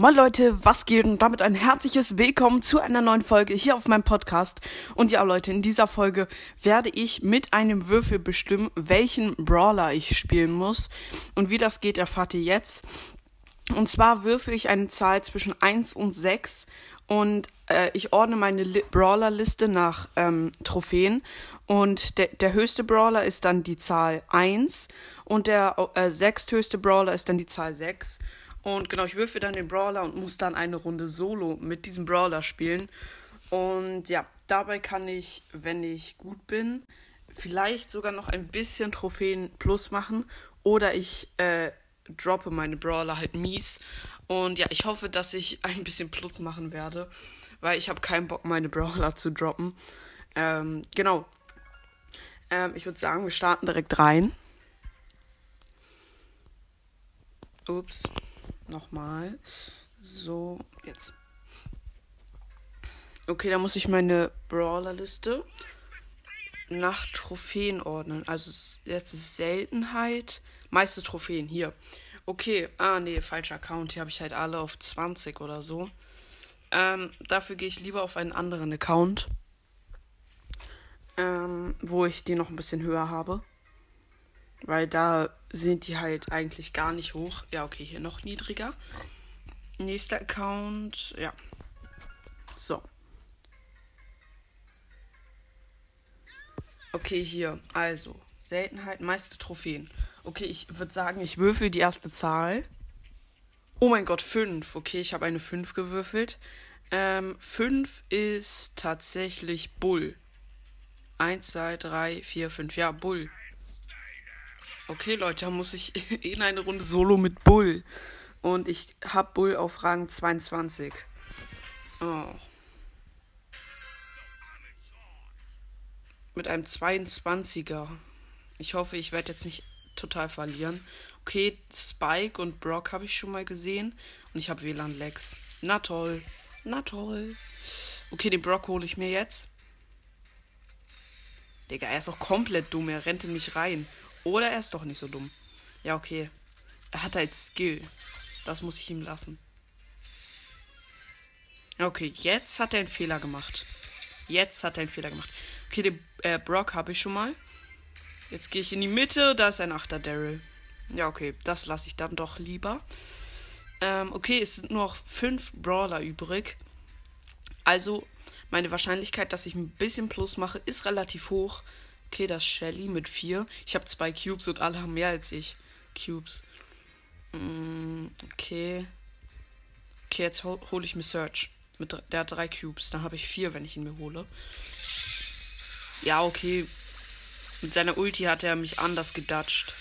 Moin Leute, was geht und damit ein herzliches Willkommen zu einer neuen Folge hier auf meinem Podcast. Und ja Leute, in dieser Folge werde ich mit einem Würfel bestimmen, welchen Brawler ich spielen muss. Und wie das geht, erfahrt ihr jetzt. Und zwar würfe ich eine Zahl zwischen 1 und 6 und äh, ich ordne meine Brawler-Liste nach ähm, Trophäen. Und der, der höchste Brawler ist dann die Zahl 1 und der äh, sechsthöchste Brawler ist dann die Zahl 6. Und genau, ich würfe dann den Brawler und muss dann eine Runde Solo mit diesem Brawler spielen. Und ja, dabei kann ich, wenn ich gut bin, vielleicht sogar noch ein bisschen Trophäen plus machen. Oder ich äh, droppe meine Brawler halt mies. Und ja, ich hoffe, dass ich ein bisschen plus machen werde. Weil ich habe keinen Bock, meine Brawler zu droppen. Ähm, genau. Ähm, ich würde sagen, wir starten direkt rein. Ups nochmal. So, jetzt. Okay, da muss ich meine Brawler-Liste nach Trophäen ordnen. Also jetzt ist Seltenheit. Meiste Trophäen hier. Okay, ah nee, falscher Account. Hier habe ich halt alle auf 20 oder so. Ähm, dafür gehe ich lieber auf einen anderen Account. Ähm, wo ich die noch ein bisschen höher habe. Weil da sind die halt eigentlich gar nicht hoch. Ja, okay, hier noch niedriger. Nächster Account, ja. So. Okay, hier. Also, Seltenheit, meiste Trophäen. Okay, ich würde sagen, ich würfel die erste Zahl. Oh mein Gott, 5. Okay, ich habe eine 5 gewürfelt. Ähm, 5 ist tatsächlich Bull. 1, 2, 3, 4, 5. Ja, Bull. Okay, Leute, da muss ich in eine Runde Solo mit Bull. Und ich hab Bull auf Rang 22. Oh. Mit einem 22er. Ich hoffe, ich werde jetzt nicht total verlieren. Okay, Spike und Brock habe ich schon mal gesehen. Und ich habe WLAN-Lex. Na toll. Na toll. Okay, den Brock hole ich mir jetzt. Digga, er ist auch komplett dumm. Er rennt in mich rein. Oder er ist doch nicht so dumm. Ja, okay. Er hat halt Skill. Das muss ich ihm lassen. Okay, jetzt hat er einen Fehler gemacht. Jetzt hat er einen Fehler gemacht. Okay, den äh, Brock habe ich schon mal. Jetzt gehe ich in die Mitte. Da ist ein Achter Daryl. Ja, okay. Das lasse ich dann doch lieber. Ähm, okay, es sind nur noch fünf Brawler übrig. Also, meine Wahrscheinlichkeit, dass ich ein bisschen Plus mache, ist relativ hoch. Okay, das Shelly mit vier. Ich habe zwei Cubes und alle haben mehr als ich. Cubes. Mm, okay. Okay, jetzt hol, hole ich mir Search. Mit, der hat drei Cubes. Dann habe ich vier, wenn ich ihn mir hole. Ja, okay. Mit seiner Ulti hat er mich anders gedatscht.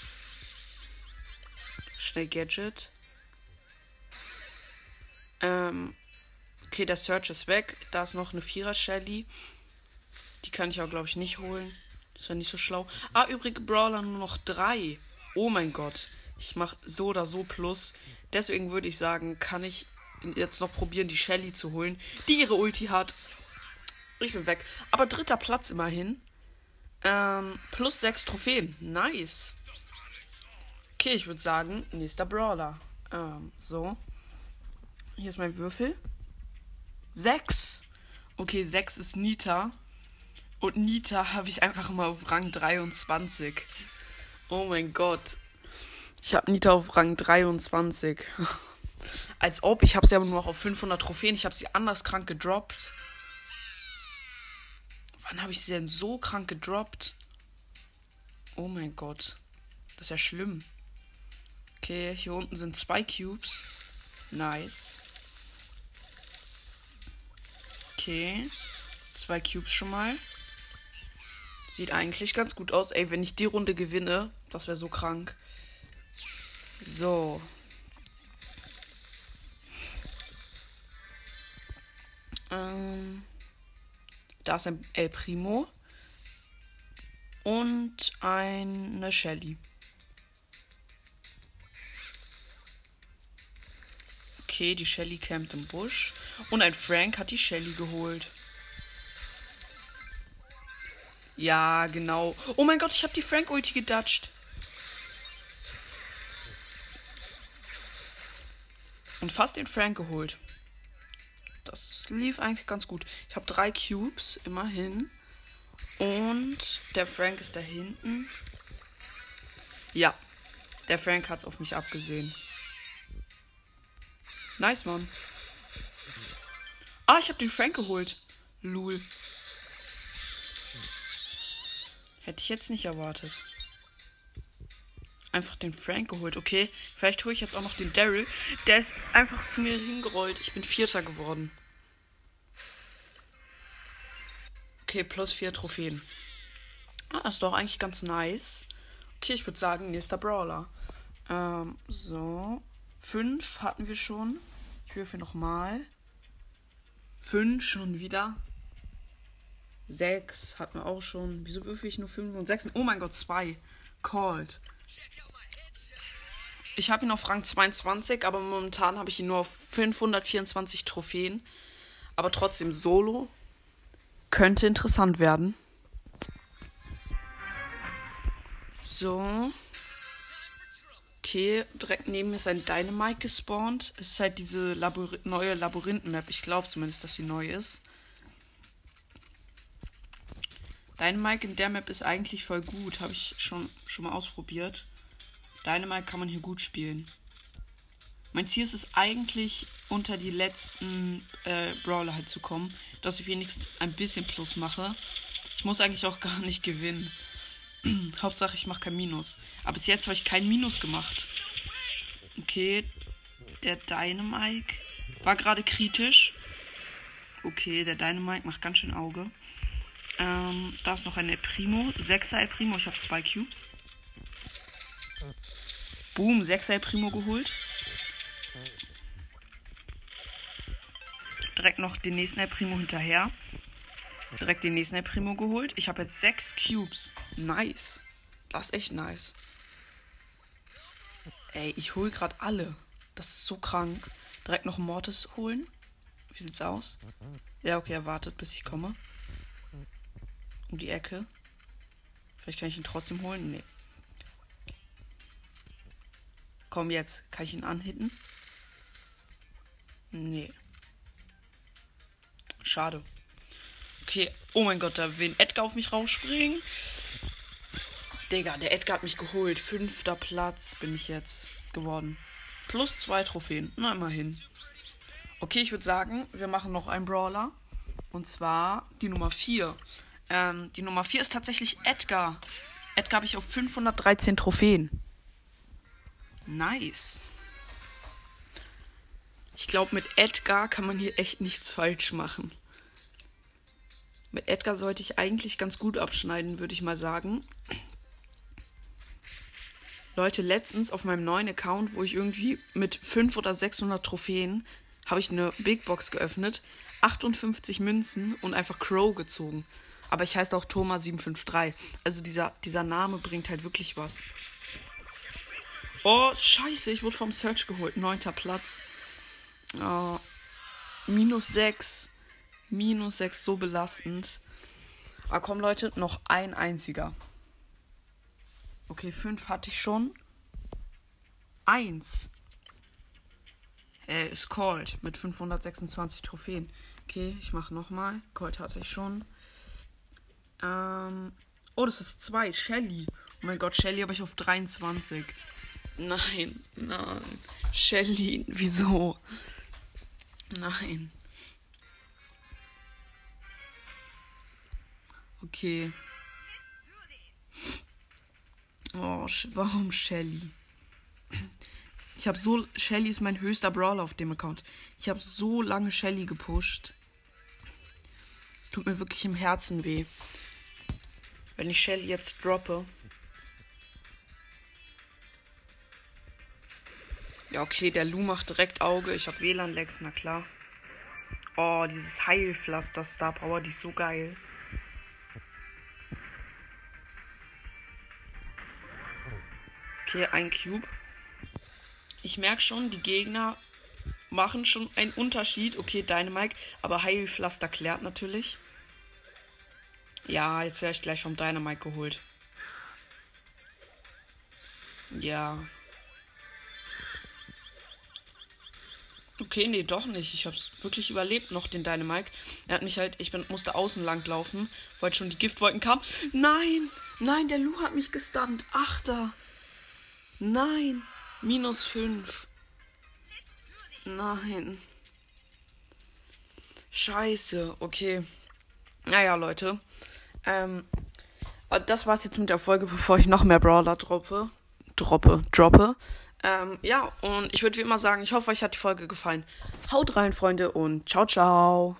Schnell Gadget. Ähm, okay, der Search ist weg. Da ist noch eine Vierer Shelly. Die kann ich auch, glaube ich, nicht holen. Das wäre nicht so schlau. Ah, übrige Brawler nur noch drei. Oh mein Gott. Ich mache so oder so plus. Deswegen würde ich sagen, kann ich jetzt noch probieren, die Shelly zu holen, die ihre Ulti hat. Ich bin weg. Aber dritter Platz immerhin. Ähm, plus sechs Trophäen. Nice. Okay, ich würde sagen, nächster Brawler. Ähm, so. Hier ist mein Würfel. Sechs. Okay, sechs ist Nita. Und Nita habe ich einfach mal auf Rang 23. Oh mein Gott. Ich habe Nita auf Rang 23. Als ob, ich habe sie aber nur noch auf 500 Trophäen. Ich habe sie anders krank gedroppt. Wann habe ich sie denn so krank gedroppt? Oh mein Gott. Das ist ja schlimm. Okay, hier unten sind zwei Cubes. Nice. Okay. Zwei Cubes schon mal. Sieht eigentlich ganz gut aus. Ey, wenn ich die Runde gewinne, das wäre so krank. So. Ähm, da ist ein El Primo. Und eine Shelly. Okay, die Shelly campt im Busch. Und ein Frank hat die Shelly geholt. Ja, genau. Oh mein Gott, ich habe die Frank-Ulti gedatscht. Und fast den Frank geholt. Das lief eigentlich ganz gut. Ich habe drei Cubes, immerhin. Und der Frank ist da hinten. Ja, der Frank hat's auf mich abgesehen. Nice, Mann. Ah, ich habe den Frank geholt. Lul. Hätte ich jetzt nicht erwartet. Einfach den Frank geholt. Okay, vielleicht hole ich jetzt auch noch den Daryl. Der ist einfach zu mir hingerollt. Ich bin Vierter geworden. Okay, plus vier Trophäen. Ah, ist doch eigentlich ganz nice. Okay, ich würde sagen, nächster Brawler. Ähm, so. Fünf hatten wir schon. Ich würfe nochmal. Fünf schon wieder. Sechs hatten wir auch schon. Wieso würfe ich nur fünf und sechs? Oh mein Gott, zwei. Called. Ich habe ihn auf Rang 22, aber momentan habe ich ihn nur auf 524 Trophäen. Aber trotzdem solo. Könnte interessant werden. So. Okay, direkt neben mir ist ein Dynamite gespawnt. Es ist halt diese Labor neue Labyrinthen-Map. Ich glaube zumindest, dass sie neu ist. Dynamite in der Map ist eigentlich voll gut. Habe ich schon, schon mal ausprobiert. Dynamite kann man hier gut spielen. Mein Ziel ist es eigentlich, unter die letzten äh, Brawler halt zu kommen, dass ich wenigstens ein bisschen Plus mache. Ich muss eigentlich auch gar nicht gewinnen. Hauptsache, ich mache kein Minus. Aber bis jetzt habe ich kein Minus gemacht. Okay, der Dynamite war gerade kritisch. Okay, der Dynamite macht ganz schön Auge. Ähm, da ist noch ein El Primo. 6er El Primo. Ich habe zwei Cubes. Boom, 6er El Primo geholt. Direkt noch den nächsten El Primo hinterher. Direkt den nächsten El Primo geholt. Ich habe jetzt sechs Cubes. Nice. Das ist echt nice. Ey, ich hole gerade alle. Das ist so krank. Direkt noch Mortis holen. Wie sieht's aus? Ja, okay, er wartet, bis ich komme um die Ecke. Vielleicht kann ich ihn trotzdem holen. Nee. Komm jetzt. Kann ich ihn anhitten? Nee. Schade. Okay. Oh mein Gott, da will Edgar auf mich rausspringen. Digga, der Edgar hat mich geholt. Fünfter Platz bin ich jetzt geworden. Plus zwei Trophäen. Na, immerhin. Okay, ich würde sagen, wir machen noch einen Brawler. Und zwar die Nummer 4. Ähm, die Nummer 4 ist tatsächlich Edgar. Edgar habe ich auf 513 Trophäen. Nice. Ich glaube, mit Edgar kann man hier echt nichts falsch machen. Mit Edgar sollte ich eigentlich ganz gut abschneiden, würde ich mal sagen. Leute, letztens auf meinem neuen Account, wo ich irgendwie mit 500 oder 600 Trophäen habe ich eine Big Box geöffnet, 58 Münzen und einfach Crow gezogen. Aber ich heiße auch Thomas753. Also dieser, dieser Name bringt halt wirklich was. Oh, scheiße, ich wurde vom Search geholt. Neunter Platz. Oh, minus 6. Minus 6, so belastend. Aber komm, Leute, noch ein einziger. Okay, fünf hatte ich schon. Eins. Er ist Cold mit 526 Trophäen. Okay, ich mache nochmal. Cold hatte ich schon. Ähm, oh, das ist zwei. Shelly. Oh mein Gott, Shelly habe ich auf 23. Nein, nein. Shelly, wieso? Nein. Okay. Oh, warum Shelly? Ich habe so. Shelly ist mein höchster Brawler auf dem Account. Ich habe so lange Shelly gepusht. Es tut mir wirklich im Herzen weh. Wenn ich Shelly jetzt droppe. Ja, okay, der Lu macht direkt Auge. Ich habe WLAN-Lex, na klar. Oh, dieses Heilpflaster Star Power, die ist so geil. Okay, ein Cube. Ich merke schon, die Gegner machen schon einen Unterschied. Okay, Dynamite, aber Heilpflaster klärt natürlich. Ja, jetzt wäre ich gleich vom Dynamite geholt. Ja. Okay, nee, doch nicht. Ich hab's wirklich überlebt noch, den Dynamike. Er hat mich halt, ich bin, musste außen lang laufen, weil schon die Giftwolken kamen. Nein! Nein, der Lu hat mich gestunt. Achter. Nein. Minus fünf. Nein. Scheiße. Okay. Naja, Leute. Ähm, das war's jetzt mit der Folge, bevor ich noch mehr Brawler droppe. Droppe, droppe. Ähm, ja, und ich würde wie immer sagen, ich hoffe, euch hat die Folge gefallen. Haut rein, Freunde, und ciao, ciao.